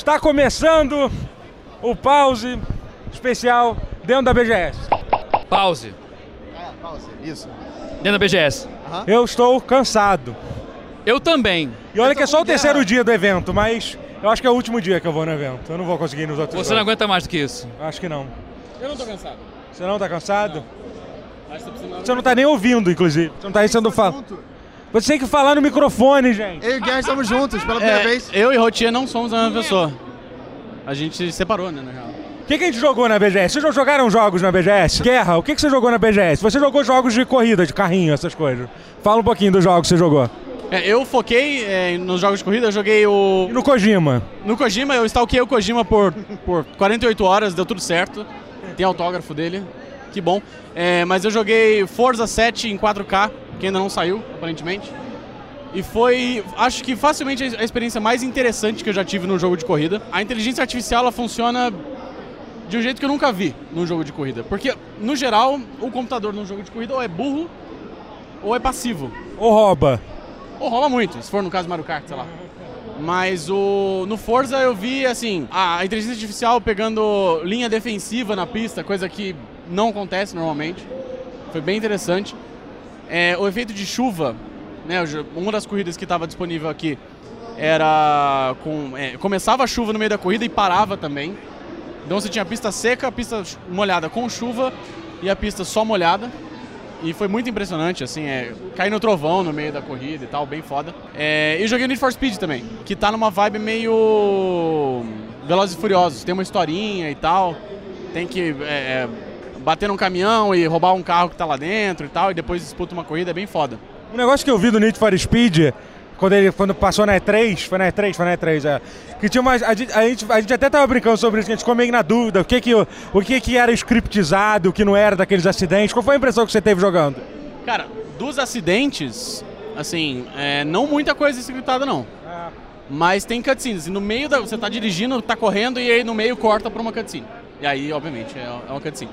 Está começando o pause especial dentro da BGS. Pause. É, pause, isso. Dentro da BGS. Eu estou cansado. Eu também. E olha que é só o guerra. terceiro dia do evento, mas eu acho que é o último dia que eu vou no evento. Eu não vou conseguir ir nos outros. Você não aguenta mais do que isso. Acho que não. Eu não tô cansado. Você não tá cansado? Precisando... Você não tá nem ouvindo, inclusive. Você não tá aí sendo falado. Você tem que falar no microfone, gente. Eu e o Guerra estamos juntos pela primeira É, vez. eu e Rotier não somos a mesma pessoa. A gente se separou, né, na real. O que, que a gente jogou na BGS? Vocês já jogaram jogos na BGS? Guerra, o que, que você jogou na BGS? Você jogou jogos de corrida, de carrinho, essas coisas. Fala um pouquinho dos jogos que você jogou. É, eu foquei é, nos jogos de corrida, eu joguei o... E no Kojima? No Kojima, eu stalkeei o Kojima por, por 48 horas, deu tudo certo. Tem autógrafo dele, que bom. É, mas eu joguei Forza 7 em 4K, que ainda não saiu, aparentemente. E foi, acho que facilmente a experiência mais interessante que eu já tive num jogo de corrida. A inteligência artificial, ela funciona de um jeito que eu nunca vi num jogo de corrida. Porque, no geral, o computador num jogo de corrida ou é burro ou é passivo. Ou rouba? Ou rola muito, se for no caso Mario Kart, sei lá. Mas o no Forza eu vi assim, a inteligência artificial pegando linha defensiva na pista, coisa que não acontece normalmente. Foi bem interessante. É, o efeito de chuva, né, uma das corridas que estava disponível aqui era com é, começava a chuva no meio da corrida e parava também. Então você tinha a pista seca, a pista molhada com chuva e a pista só molhada. E foi muito impressionante, assim, é, cair no trovão no meio da corrida e tal, bem foda. É, e joguei Need for Speed também, que tá numa vibe meio Velozes e Furiosos, tem uma historinha e tal, tem que é, é, bater num caminhão e roubar um carro que tá lá dentro e tal, e depois disputa uma corrida, é bem foda. Um negócio que eu vi do Need for Speed, quando ele quando passou na E3, foi na E3, foi na E3, é. Que tinha umas. A gente, a gente, até tava brincando sobre isso, que a gente ficou meio na dúvida, o que que, o, que que era scriptizado, o que não era daqueles acidentes. Qual foi a impressão que você teve jogando? Cara, dos acidentes, assim, é, não muita coisa scriptada não. Mas tem cutscenes. E no meio da. Você tá dirigindo, tá correndo e aí no meio corta pra uma cutscene. E aí, obviamente, é, é uma cutscene.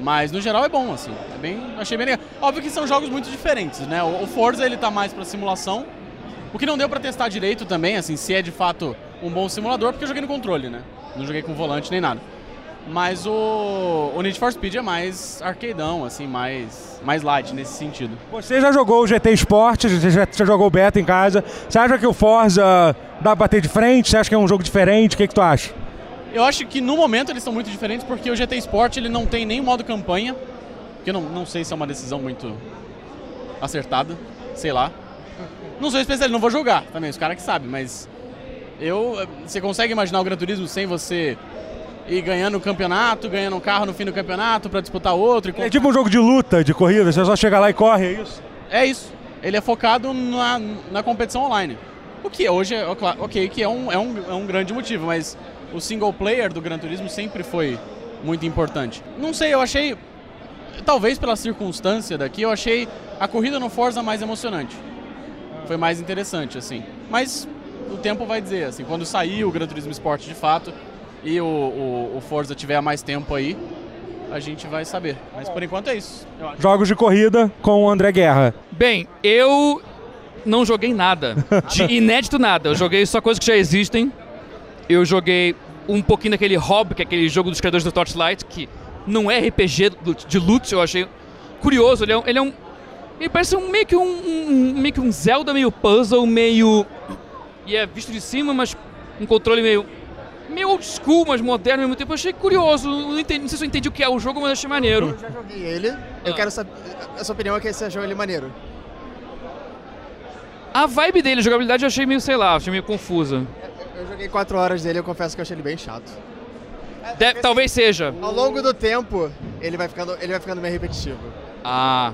Mas no geral é bom, assim. É bem, achei bem legal. Óbvio que são jogos muito diferentes, né? O, Forza ele tá mais pra simulação. O que não deu pra testar direito também, assim, se é de fato um bom simulador, porque eu joguei no controle, né? Não joguei com volante nem nada. Mas o, o Need for Speed é mais arcadeão, assim, mais, mais light nesse sentido. Você já jogou o GT Sport, você já, já jogou o beta em casa. Você acha que o Forza dá pra bater de frente? Você acha que é um jogo diferente? O que, que tu acha? Eu acho que no momento eles são muito diferentes porque o GT Sport ele não tem nem modo campanha, que eu não, não sei se é uma decisão muito acertada, sei lá. Não sou especialista, não vou julgar também, os caras que sabem, mas eu, você consegue imaginar o Gran Turismo sem você ir ganhando o campeonato, ganhando um carro no fim do campeonato pra disputar outro? E É tipo um jogo de luta, de corrida, você só chega lá e corre, é isso? É isso. Ele é focado na, na competição online. O que hoje é, ok, que é um, é, um, é um grande motivo, mas o single player do Gran Turismo sempre foi muito importante. Não sei, eu achei, talvez pela circunstância daqui, eu achei a corrida no Forza mais emocionante. Foi mais interessante, assim. Mas o tempo vai dizer, assim, quando sair o Gran Turismo Sport de fato e o, o, o Forza tiver mais tempo aí, a gente vai saber. Mas por enquanto é isso. Jogos de corrida com o André Guerra. Bem, eu não joguei nada. De inédito nada. Eu joguei só coisas que já existem. Eu joguei um pouquinho daquele Hob, que é aquele jogo dos criadores do Torchlight, que não é RPG de loot, eu achei curioso. Ele é um. Ele, é um, ele parece um, meio, que um, um- meio que um Zelda, meio puzzle, meio. E é visto de cima, mas um controle meio. meio old school, mas moderno ao mesmo tempo. Eu achei curioso. Não, entendi- não sei se eu entendi o que é o jogo, mas achei maneiro. Eu já joguei ele. Eu Ah. quero saber. A sua opinião é que você achou ele maneiro. A vibe dele, a jogabilidade, eu achei meio, sei lá, achei meio confusa. Eu joguei 4 horas dele e eu confesso que eu achei ele bem chato. Deve- talvez seja. Ao longo do tempo, ele vai ficando, ele vai ficando meio repetitivo. Ah.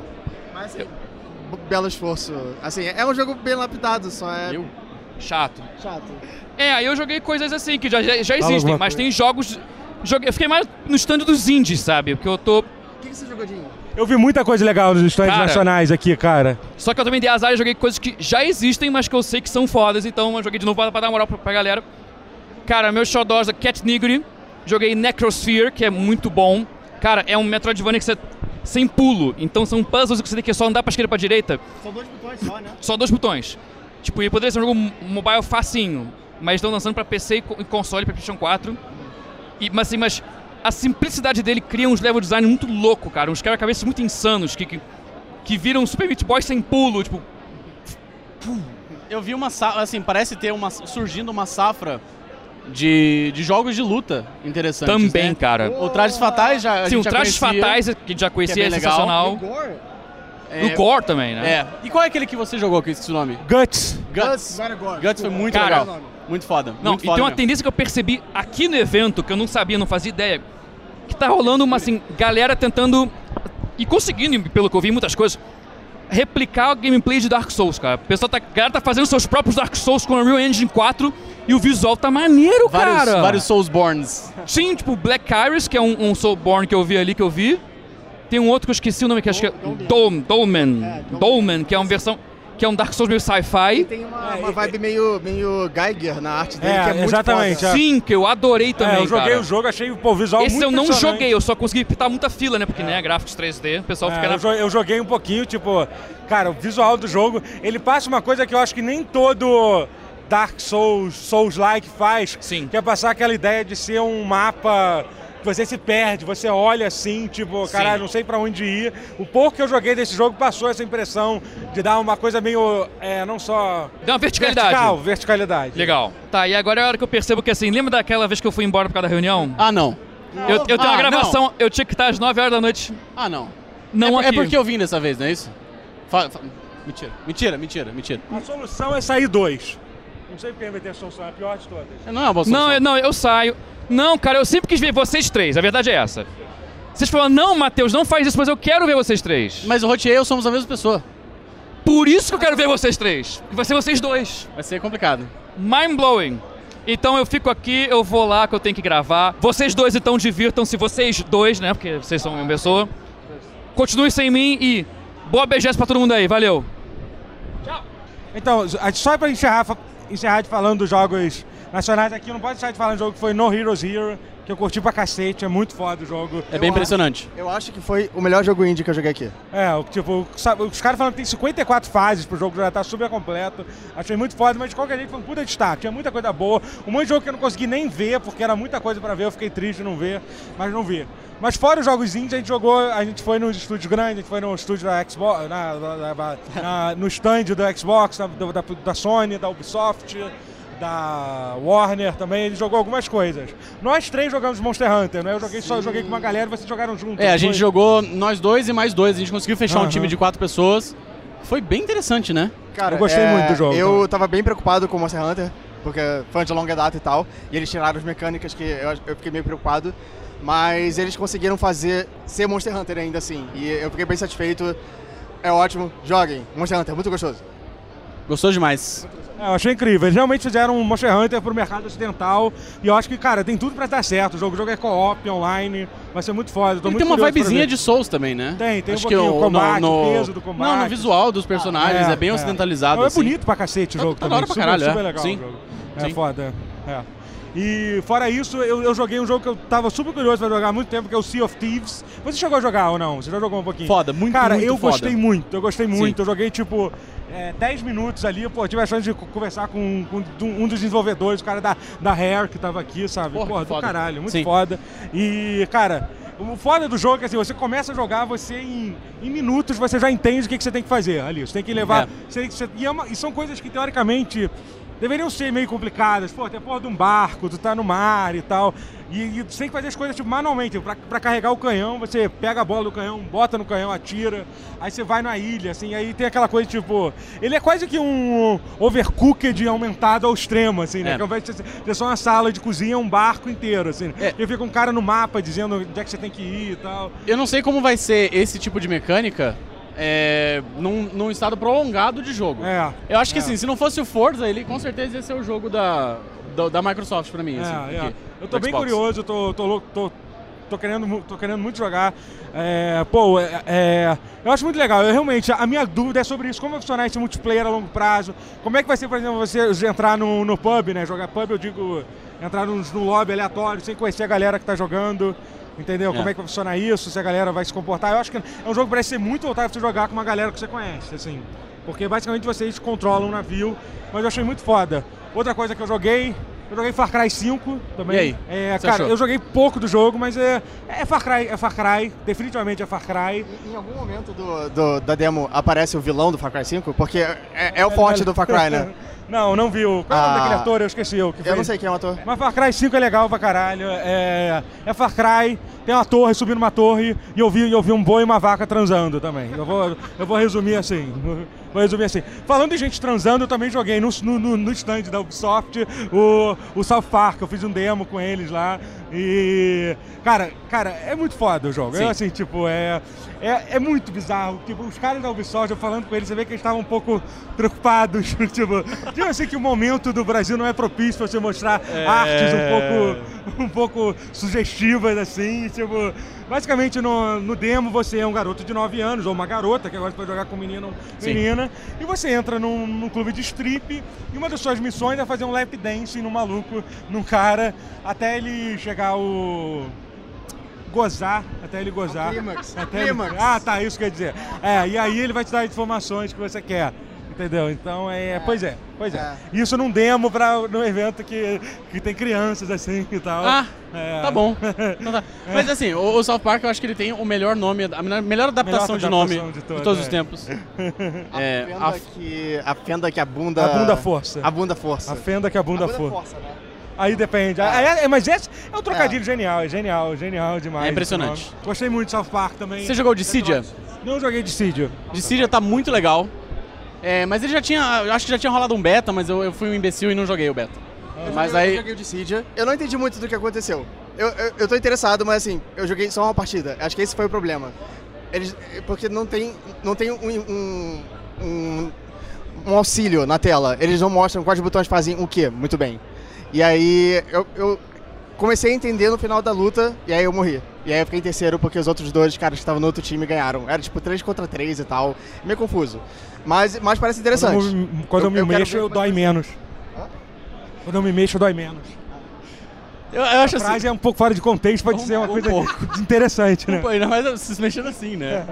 Mas assim, b- belo esforço. Assim, é um jogo bem lapidado, só é Eu? Chato. chato. É, aí eu joguei coisas assim, que já, já, já existem, mas coisa. tem jogos. Joguei, eu fiquei mais no stand dos indies, sabe? Porque eu tô. O que, que você jogou, Dinho? Eu vi muita coisa legal nos stands Cara. nacionais aqui, cara. Só que eu também dei azar e joguei coisas que já existem, mas que eu sei que são fodas, então eu joguei de novo pra, pra dar moral pra, pra galera. Cara, meus xodós da Cat Nigri. Joguei Necrosphere, que é muito bom. Cara, é um Metroidvania que você. sem pulo. Então são puzzles que você tem que só andar pra esquerda e pra direita. São dois botões só, né? Só dois botões. Tipo, e poderia ser um jogo mobile facinho. mas estão lançando pra PC e e console, pra PlayStation 4. E, mas assim, mas a simplicidade dele cria uns level design muito louco, cara. Uns quebra-cabeças muito insanos que, que, que viram Super Meat Boy sem pulo, tipo... Eu vi uma safra, assim, parece ter uma, surgindo uma safra de, de jogos de luta interessantes. Também, né? cara. O Trajes Fatais já. a Sim, gente o Trajes Fatais, que a gente já conhecia, bem é legal. sensacional. É, O Gore também, né? É. E qual é aquele que você jogou que eu esqueci o nome? Guts. Guts. Gore. Guts foi muito Cara, legal. Muito foda. Não, muito e foda tem uma mesmo. tendência que eu percebi aqui no evento, que eu não sabia, não fazia ideia, que tá rolando uma, assim, galera tentando, e conseguindo, pelo que eu vi, muitas coisas, replicar o gameplay de Dark Souls, cara. O pessoal tá, a galera tá fazendo seus próprios Dark Souls com a Unreal Engine 4 e o visual tá maneiro, Vários, cara. vários Soulsborns. Sim, tipo Black Iris, que é um, um Soulborn que eu vi ali, que eu vi. Tem um outro que eu esqueci o nome, que acho que é Dol- Dolmen. É, Dolmen. Dolmen, que é uma versão, que é um Dark Souls meio sci-fi. Tem uma, uma vibe meio, meio Geiger na arte dele, É, que é muito exatamente, foda. é. Sim, que eu adorei também, é, eu joguei cara. o jogo, achei pô, o visual Esse muito eu não joguei, eu só consegui pitar muita fila, né? Porque, né, gráficos 3D, o pessoal É, fica na... eu, jo- eu joguei um pouquinho, tipo, cara, o visual do jogo, ele passa uma coisa que eu acho que nem todo Dark Souls, Souls-like faz, Sim. que é passar aquela ideia de ser um mapa você se perde, você olha assim, tipo, caralho, não sei pra onde ir. O pouco que eu joguei desse jogo passou essa impressão de dar uma coisa meio, é, não só Deu uma verticalidade. vertical, verticalidade. Legal. Tá, e agora é a hora que eu percebo que, assim, lembra daquela vez que eu fui embora por causa da reunião? Ah, não. eu, eu tenho Ah, uma gravação, eu tinha que estar às 9 horas da noite, Ah, não. não é, é aqui. porque eu vim dessa vez, não é isso? Fa- fa- Mentira, mentira, mentira, mentira. A solução é sair dois. Não sei porque vai ter a solução, é a pior de todas. Não é Não, eu, não, eu saio. Não, cara, eu sempre quis ver vocês três, a verdade é essa. Vocês falaram, não, Matheus, não faz isso, mas eu quero ver vocês três. Mas o Rotier e eu somos a mesma pessoa. Por isso que eu quero ver vocês três. Vai ser vocês dois. Vai ser complicado. Mind blowing. Então eu fico aqui, eu vou lá que eu tenho que gravar. Vocês dois então divirtam-se, vocês dois, né? Porque vocês são uma pessoa. Continue sem mim e boa BGS pra todo mundo aí, valeu. Então, a- só pra encerrar, encerrar de falando dos jogos nacionais aqui, não pode deixar de falar de um jogo que foi No Heroes Hero, que eu curti pra cacete, é muito foda o jogo. É bem Eu impressionante. Eu acho que foi o melhor jogo indie que eu joguei aqui. É, o- tipo, os caras falam que tem 54 fases pro jogo, já tá super completo. Achei muito foda, mas de qualquer jeito foi um puta destaque. Tinha muita coisa boa. Um monte de jogo que eu não consegui nem ver, porque era muita coisa pra ver, eu fiquei triste de não ver, mas não vi. Mas fora os jogos indies, a gente jogou, a gente foi nos estúdios grandes, a gente foi no estúdio da Xbox, na- na- na- na- no stand do Xbox, da, da, da Sony, da Ubisoft, da Warner também, ele jogou algumas coisas. Nós três jogamos Monster Hunter, né? Eu joguei só eu joguei com uma galera e vocês jogaram juntos. É, a gente Foi- jogou nós dois e mais dois. A gente conseguiu fechar um Aham. time de quatro pessoas. Foi bem interessante, né? Cara, Eu gostei é, muito do jogo Eu tava bem preocupado com o Monster Hunter, porque fã de longa data e tal, e eles tiraram as mecânicas que eu, eu fiquei meio preocupado, mas eles conseguiram fazer ser Monster Hunter ainda assim, e eu fiquei bem satisfeito. É ótimo, joguem. Monster Hunter, muito gostoso. Gostou demais. É, eu achei incrível. Eles realmente fizeram um Monster Hunter pro mercado ocidental. E eu acho que, cara, tem tudo pra dar certo. O jogo, o jogo é co-op, online. Vai ser muito foda. eu Tô Ele muito tem uma vibezinha de Souls também, né? Tem, tem um Acho que pouquinho. o- O combate, no, o no- peso do combate. Não, no visual dos personagens é, bem ocidentalizado. É assim. bonito pra cacete o jogo Tá da também. pra caralho, é. super legal Sim. o jogo. É Sim. foda. É. E fora isso, eu, eu joguei um jogo que eu tava super curioso pra jogar há muito tempo, que é o Sea of Thieves. Você chegou a jogar ou não? Você já jogou um pouquinho? Foda, muito, Cara, muito eu foda. gostei muito, eu gostei muito. Sim. Eu joguei tipo é, 10 minutos ali, pô, tive a chance de co- conversar com, com um dos desenvolvedores, o cara da, da Rare que tava aqui, sabe? Porra, Porra, do foda. caralho, muito Sim. foda. E, cara, o foda do jogo é que assim, você começa a jogar, você em, em minutos você já entende o que, que você tem que fazer ali. Você tem que levar. É. você- você- e, é uma- e são coisas que teoricamente deveriam ser meio complicadas. Pô, tem a porra de um barco, tu tá no mar e tal. E, e tu tem que fazer as coisas tipo, manualmente. Pra, pra carregar o canhão, você pega a bola do canhão, bota no canhão, atira. Aí você vai na ilha, assim. Aí tem aquela coisa tipo. Ele é quase que um overcooked aumentado ao extremo, assim, né? É. Que ao invés de ser só uma sala de cozinha, é um barco inteiro, assim. É. E fica um cara no mapa dizendo onde é que você tem que ir e tal. Eu não sei como vai ser esse tipo de mecânica é, num, num estado prolongado de jogo. É. Eu acho que É. assim, se não fosse o Forza, ele com certeza ia ser o jogo da, da, da Microsoft pra mim. É, assim, é. Eu tô bem Xbox. curioso, eu tô, tô louco, tô, tô, querendo, tô querendo muito jogar. É, pô, é, é, eu acho muito legal. Eu realmente, a minha dúvida é sobre isso. Como vai funcionar esse multiplayer a longo prazo? Como é que vai ser, por exemplo, você entrar no, no pub, né? Jogar pub, eu digo, entrar no, no lobby aleatório, sem conhecer a galera que tá jogando. Entendeu? É. Como é que vai funcionar isso? Se a galera vai se comportar. Eu acho que é um jogo que parece ser muito voltado pra você jogar com uma galera que você conhece, assim. Porque basicamente vocês controlam o navio, mas eu achei muito foda. Outra coisa que eu joguei, eu joguei Far Cry 5 também. E aí? É, cara, achou? eu joguei pouco do jogo, mas é, é Far Cry, é Far Cry, definitivamente é Far Cry. Em algum momento do, do- da demo aparece o vilão do Far Cry 5? Porque é, é o forte do Far Cry, né? Não, não viu. Qual é o nome Ah. daquele ator? Eu esqueci. O que Eu fez. não sei quem é o ator. Mas Far Cry 5 é legal pra caralho. É, é Far Cry, tem uma torre, subindo uma torre, e eu vi, eu vi um boi e uma vaca transando também. Eu vou, eu vou resumir assim. Vou resumir assim. Falando de gente transando, eu também joguei no, no, no- stand da Ubisoft o, o South Park. Eu fiz um demo com eles lá. E. Cara, cara, é muito foda o jogo. Sim. É assim, tipo, é, é. É muito bizarro. Tipo, os caras da Ubisoft, eu falando com eles, você vê que eles estavam um pouco preocupados. tipo, tipo assim que o momento do Brasil não é propício pra você mostrar artes um pouco, um pouco sugestivas, assim. Tipo, basicamente no, no demo você é um garoto de 9 anos, ou uma garota, que agora você pode jogar com menino Sim. menina, e você entra num, num clube de strip, e uma das suas missões é fazer um lap dance num maluco, num cara, até ele chegar o. Gozar, até ele gozar. clímax. Até ele-. Ah, tá, isso quer dizer. É, e aí ele vai te dar as informações que você quer. Entendeu? Então é. Pois é, pois é. É. Isso num demo pra, num evento que, que tem crianças assim e tal. Ah, É. tá bom. Então tá. Mas assim, o, o South Park eu acho que ele tem o melhor nome, a melhor, melhor adaptação de nome adaptação de de, todas, todos é. os tempos. É, a, a- fenda que, a fenda que a bunda... A bunda força. A bunda força. A fenda que a bunda, A bunda for. força, né? Aí depende. É- é- mas esse é um trocadilho genial, é genial, genial demais. É impressionante. nome. Gostei muito de South Park também. Você jogou Dissidia? Não joguei Dissidia. Dissidia tá muito legal. É, mas ele já tinha, eu acho que já tinha rolado um beta, mas eu, eu fui um imbecil e não joguei o beta. Mas eu, aí, Eu joguei o Dissidia. Eu não entendi muito do que aconteceu. Eu, eu, eu tô interessado, mas assim, eu joguei só uma partida. Acho que esse foi o problema. Eles, porque não tem, não tem um, um, um, um auxílio na tela. Eles não mostram quais botões fazem o quê, muito bem. E aí eu, eu comecei a entender no final da luta, e aí eu morri. E aí eu fiquei em terceiro porque os outros dois caras que estavam no outro time ganharam. Era tipo 3 contra 3 e tal. Meio confuso. Mas, mas parece interessante. Quando eu, me- quando eu, Eu- eu me mexo, eu é dói vai menos. Hã? Quando eu me mexo, dói menos. eu, eu acho A assim. frase é um pouco fora de contexto, pode Um- ser uma um coisa pouco. interessante, né? Pô, ainda mais se mexendo assim, né?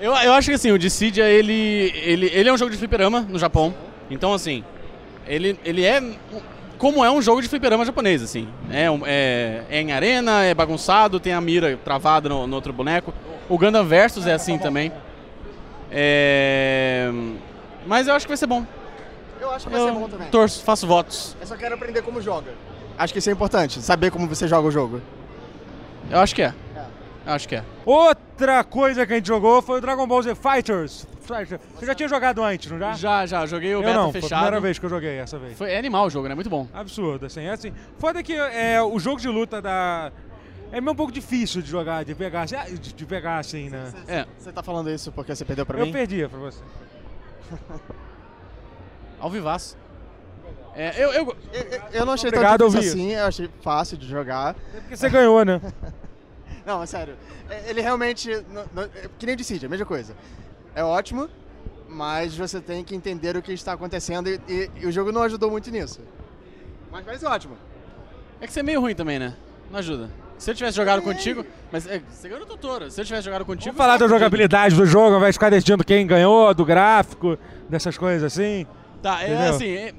Eu, eu acho que assim, o Dissidia, ele, ele, ele é um jogo de fliperama no Japão. Então, assim, ele, ele é um- como é um jogo de fliperama japonês, assim. É, é, é em arena, é bagunçado, tem a mira travada no, no outro boneco. O Gundam Versus é assim também. É, mas eu acho que vai ser bom. Eu acho que vai Eu ser bom também. torço, faço votos. Eu só quero aprender como joga. Acho que isso é importante, saber como você joga o jogo. Eu acho que é. Eu acho que é. Outra coisa que a gente jogou foi o Dragon Ball Z Fighters. Você já tinha jogado antes, não já? Já, já, joguei o eu beta não, foi a fechado. primeira vez que eu joguei essa vez. Foi é animal o jogo, né? Muito bom. Absurdo, assim, é assim. Foda que é, o jogo de luta da. É meio um pouco difícil de jogar, de pegar, assim, ah, de, de pegar assim, né? É. Você tá falando isso porque você perdeu pra Eu mim? perdi pra você. Ao vivaço. É, eu, eu, Eu, eu- eu não achei Obrigado, tão difícil assim, eu achei fácil de jogar. É porque você ganhou, né? Não, é sério. É- Ele realmente. não- não- é que nem o Dissidia, a mesma coisa. É ótimo, mas você tem que entender o que está acontecendo e, e- e o jogo não ajudou muito nisso. Mas parece ótimo. É que você é meio ruim também, né? Não ajuda. Se eu tivesse jogado contigo. Mas é, você ganhou no Totoro. Se eu tivesse jogado contigo. Vamos falar da jogabilidade do jogo, vai ficar decidindo quem ganhou, do gráfico, dessas coisas assim. Tá, é Entendeu? assim. é-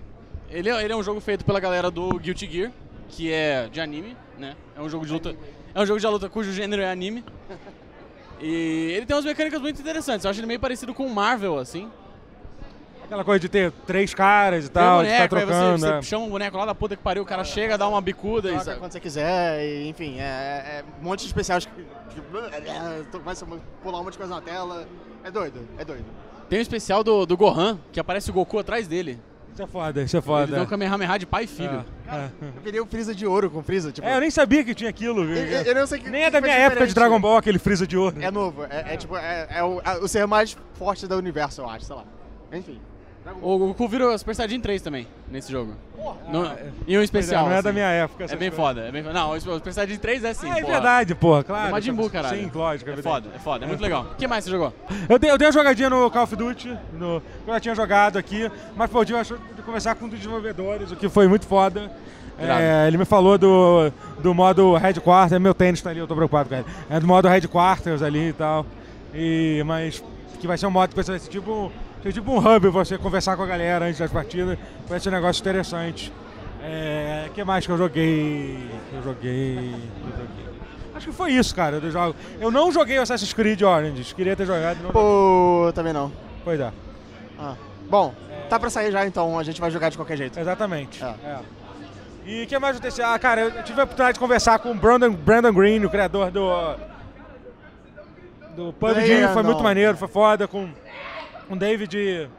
ele, é, ele é um jogo feito pela galera do Guilty Gear, que é de anime, né? É um jogo de luta. É um jogo de luta cujo gênero é anime. E ele tem umas mecânicas muito interessantes. Eu acho ele meio parecido com o Marvel, assim. Aquela coisa de ter três caras e Tem um tal, de ficar boneco, aí trocando. você, é. você chama um boneco lá da puta que pariu, o cara chega, dá uma bicuda e. Joga quando você quiser, e, enfim, é, é um monte de especiais. que- que- Começa a pular um monte de coisa na tela. É doido, é doido. Tem um especial do, do Gohan, que aparece o Goku atrás dele. Isso é foda, isso é Ele foda. dá um Kamehameha de pai e filho. É, é. Eu queria o Freeza de ouro com Freeza, tipo. É, eu nem sabia que tinha aquilo. eu, eu- eu não sei que. Nem é que da foi minha época de. Dragon Ball, aquele Freeza de ouro. É novo, é, é tipo, é, é o, o ser mais forte do universo, eu acho, sei lá. Enfim. O Goku vira Super Saiyajin 3 também, nesse jogo. No, é. e um especial. não é da assim. minha época. É bem coisas. foda, é bem. Não, o Super Saiyajin 3 é sim, Ah, é porra. verdade, porra, claro. É Majin Buu, caralho. Sim, lógico. É evidente. foda, é foda, é muito legal. O que mais você jogou? Eu dei, eu dei uma jogadinha no Call of Duty, no, que eu já tinha jogado aqui, mas pô, eu tive a chance de conversar com um dos desenvolvedores, o que foi muito foda. É, ele me falou do, do modo Headquarters, meu tênis tá ali, eu tô preocupado com ele. É do modo Headquarters ali e tal. E, mas que vai ser um modo que vai ser tipo Tem tipo um hub você conversar com a galera antes das partidas. Parece um negócio interessante. É. O que mais que eu joguei? Eu joguei. eu joguei. Acho que foi isso, cara, dos jogos. Eu não joguei Assassin's Creed Origins. Queria ter jogado. Não... Pô, também não. Pois é. Ah. Bom, tá pra sair já, então a gente vai jogar de qualquer jeito. Exatamente. É. É. E o que mais aconteceu? Ah, cara, eu tive a oportunidade de conversar com o Brandon, Brandon Green, o criador do. do PUBG. É, foi não. muito maneiro, foi foda. Com o David.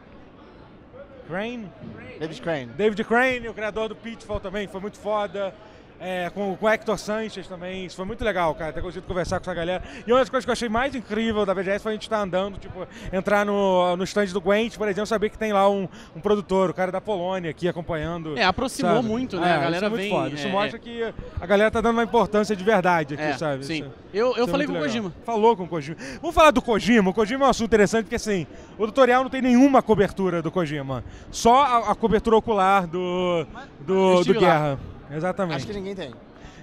Crane? David Crane. David Crane, o criador do Pitfall também, foi muito foda. É, com, com o Hector Sanchez também, isso foi muito legal, cara, ter conseguido conversar com essa galera. E uma das coisas que eu achei mais incrível da BGS foi a gente estar andando, tipo, entrar no, no stand do Gwent, por exemplo, saber que tem lá um, um produtor, o cara da Polônia aqui acompanhando. É, aproximou sabe? muito, né? É, a galera isso é muito vem. foda. Isso é, mostra que a galera tá dando uma importância de verdade aqui, é, sabe? Sim. Isso- Eu, eu é falei com o. Kojima. Falou com o Kojima. Vamos falar do Kojima. O Kojima é um assunto interessante porque, assim, o tutorial não tem nenhuma cobertura do Kojima. Só a, a cobertura ocular do, do, Eu do estive lá. Exatamente. Acho que ninguém tem.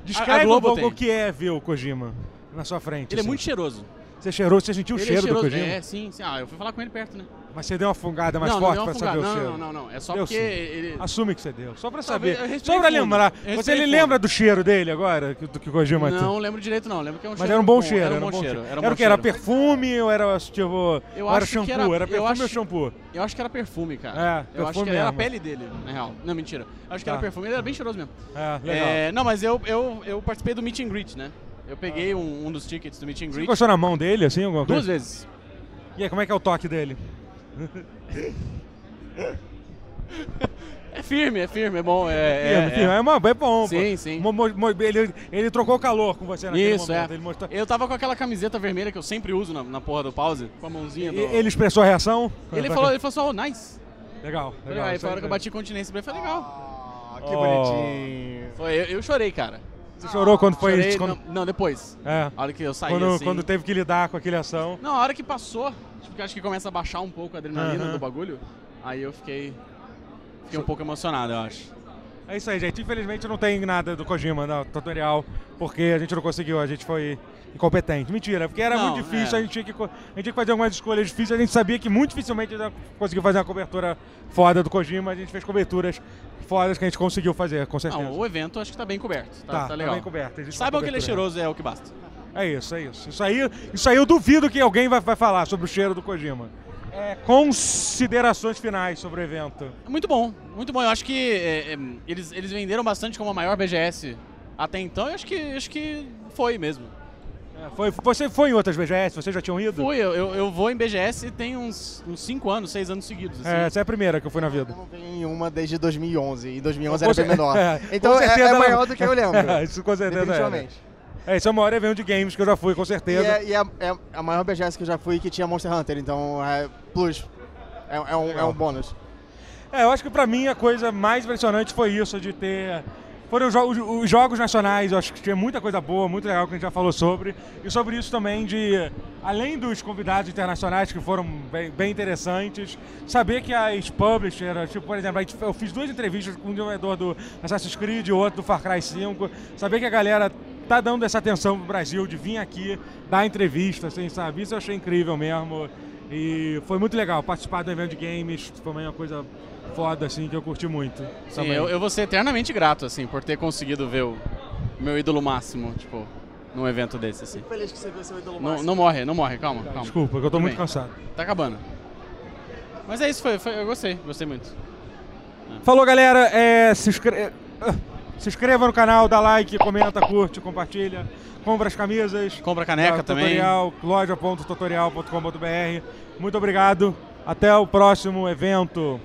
Descreve A- a um pouco tem. o que é ver o Kojima na sua frente. Ele é assim. muito cheiroso. Você cheirou, você sentiu o Ele cheiro é cheiroso. do Kojima? É, sim, sim. Ah, eu fui falar com ele perto, né? Mas você deu uma fungada mais não, forte não pra saber fungada. o não, cheiro? não, não, não. É só Deu porque sim. ele. Assume que você deu. Só pra Talvez- saber. Só pra lembrar. Você ele fundo. lembra do cheiro dele agora? Do que o Kojima? Não lembro direito, não. Lembro que era um Mas cheiro. era um bom bom- cheiro. Era um bom cheiro. Era um o que? Era cheiro. perfume ou era tipo. Eu era acho que shampoo? era- Era eu perfume acho- ou shampoo? Eu acho que era perfume, cara. É, eu acho que era a pele dele, na real. Não, mentira. Eu acho que Tá. era perfume. Ele era bem cheiroso mesmo. É, legal. É, não, mas eu participei do meet and greet, né? Eu peguei um, um dos tickets do meet and Você greet encostou na mão dele, assim, alguma duas coisa? vezes. E aí, como é que é o toque dele? É firme, é firme, é bom. É, Firme, é, firme. é. É, uma, é bom. Sim, pô. sim. Mo- mo- mo- ele, ele trocou calor com você naquele Isso, momento. é. Ele, mostrou... Eu tava com aquela camiseta vermelha que eu sempre uso na, na porra do pause, com a mãozinha E- do... ele expressou a reação? Ele falou, ele falou assim, oh, nice. Legal, legal. legal. Aí foi a hora que eu bati continência pra ele, foi legal. Ah, que Oh. bonitinho. Foi, eu, eu chorei, cara. Você chorou quando foi Chorei, isso? Quando... não, não, depois. É. A hora que eu saí, Quando, assim... quando teve que lidar com aquele ação. Não, a hora que passou, tipo, porque acho que começa a baixar um pouco a adrenalina Aham. do bagulho, aí eu fiquei... Fiquei um pouco emocionado, eu acho. É isso aí, gente. Infelizmente não tem nada do Kojima no tutorial, porque a gente não conseguiu, a gente foi incompetente. Mentira, porque era Não, muito difícil, é. a, gente tinha que, a gente tinha que fazer algumas escolhas difíceis, a gente sabia que muito dificilmente a gente ia conseguir fazer uma cobertura foda do Kojima, a gente fez coberturas fodas que a gente conseguiu fazer, com certeza. Não, o evento acho que tá bem coberto, tá, tá, tá legal. bem coberto. Saibam que ele é cheiroso, é o que basta. É isso, é isso. Isso aí, isso aí eu duvido que alguém vai, vai falar sobre o cheiro do Kojima. É, considerações finais sobre o evento. Muito bom, muito bom. Eu acho que é, é, eles, eles venderam bastante como a maior BGS até então, eu acho que, acho que foi mesmo. É, foi, você foi em outras BGS? Vocês já tinham ido? Fui, eu, eu, eu vou em BGS tem uns 5 anos, 6 anos seguidos. Assim. É, essa é a primeira que eu fui na Eu vida. não venho em uma desde 2011, e 2011 Com era bem menor. é, então é, é maior do que eu lembro. É, isso com certeza definitivamente. É, esse é o maior evento de games que eu já fui, com E, certeza. é, e é, é a maior BGS que eu já fui que tinha Monster Hunter, então é plus. É, é um, é um bônus. É, eu acho que pra mim a coisa mais impressionante foi isso, de ter. Foram os, jo- os- os jogos nacionais, eu acho que tinha muita coisa boa, muito legal que a gente já falou sobre. E sobre isso também de, além dos convidados internacionais que foram bem, bem interessantes, saber que as publishers, tipo, por exemplo, eu fiz duas entrevistas com um desenvolvedor do Assassin's Creed e outro do Far Cry 5, saber que a galera tá dando essa atenção pro Brasil, de vir aqui, dar entrevista, assim, sabe? Isso eu achei incrível mesmo. E foi muito legal participar do evento de games, foi uma coisa foda, assim, que eu curti muito. Sim, eu, eu vou ser eternamente grato, assim, por ter conseguido ver o meu ídolo máximo, tipo, num evento desse, assim. Feliz que você viu seu ídolo Não, não morre, não morre, calma, calma. Desculpa, que eu tô Tudo muito bem. cansado. Tá acabando. Mas é isso, foi, foi- eu gostei, gostei muito. Falou, galera. É, se, inscre- ah, se inscreva no canal, dá like, comenta, curte, compartilha. Compra as camisas. Compra caneca da também. Tutorial, loja.tutorial.com.br. Muito obrigado. Até o próximo evento.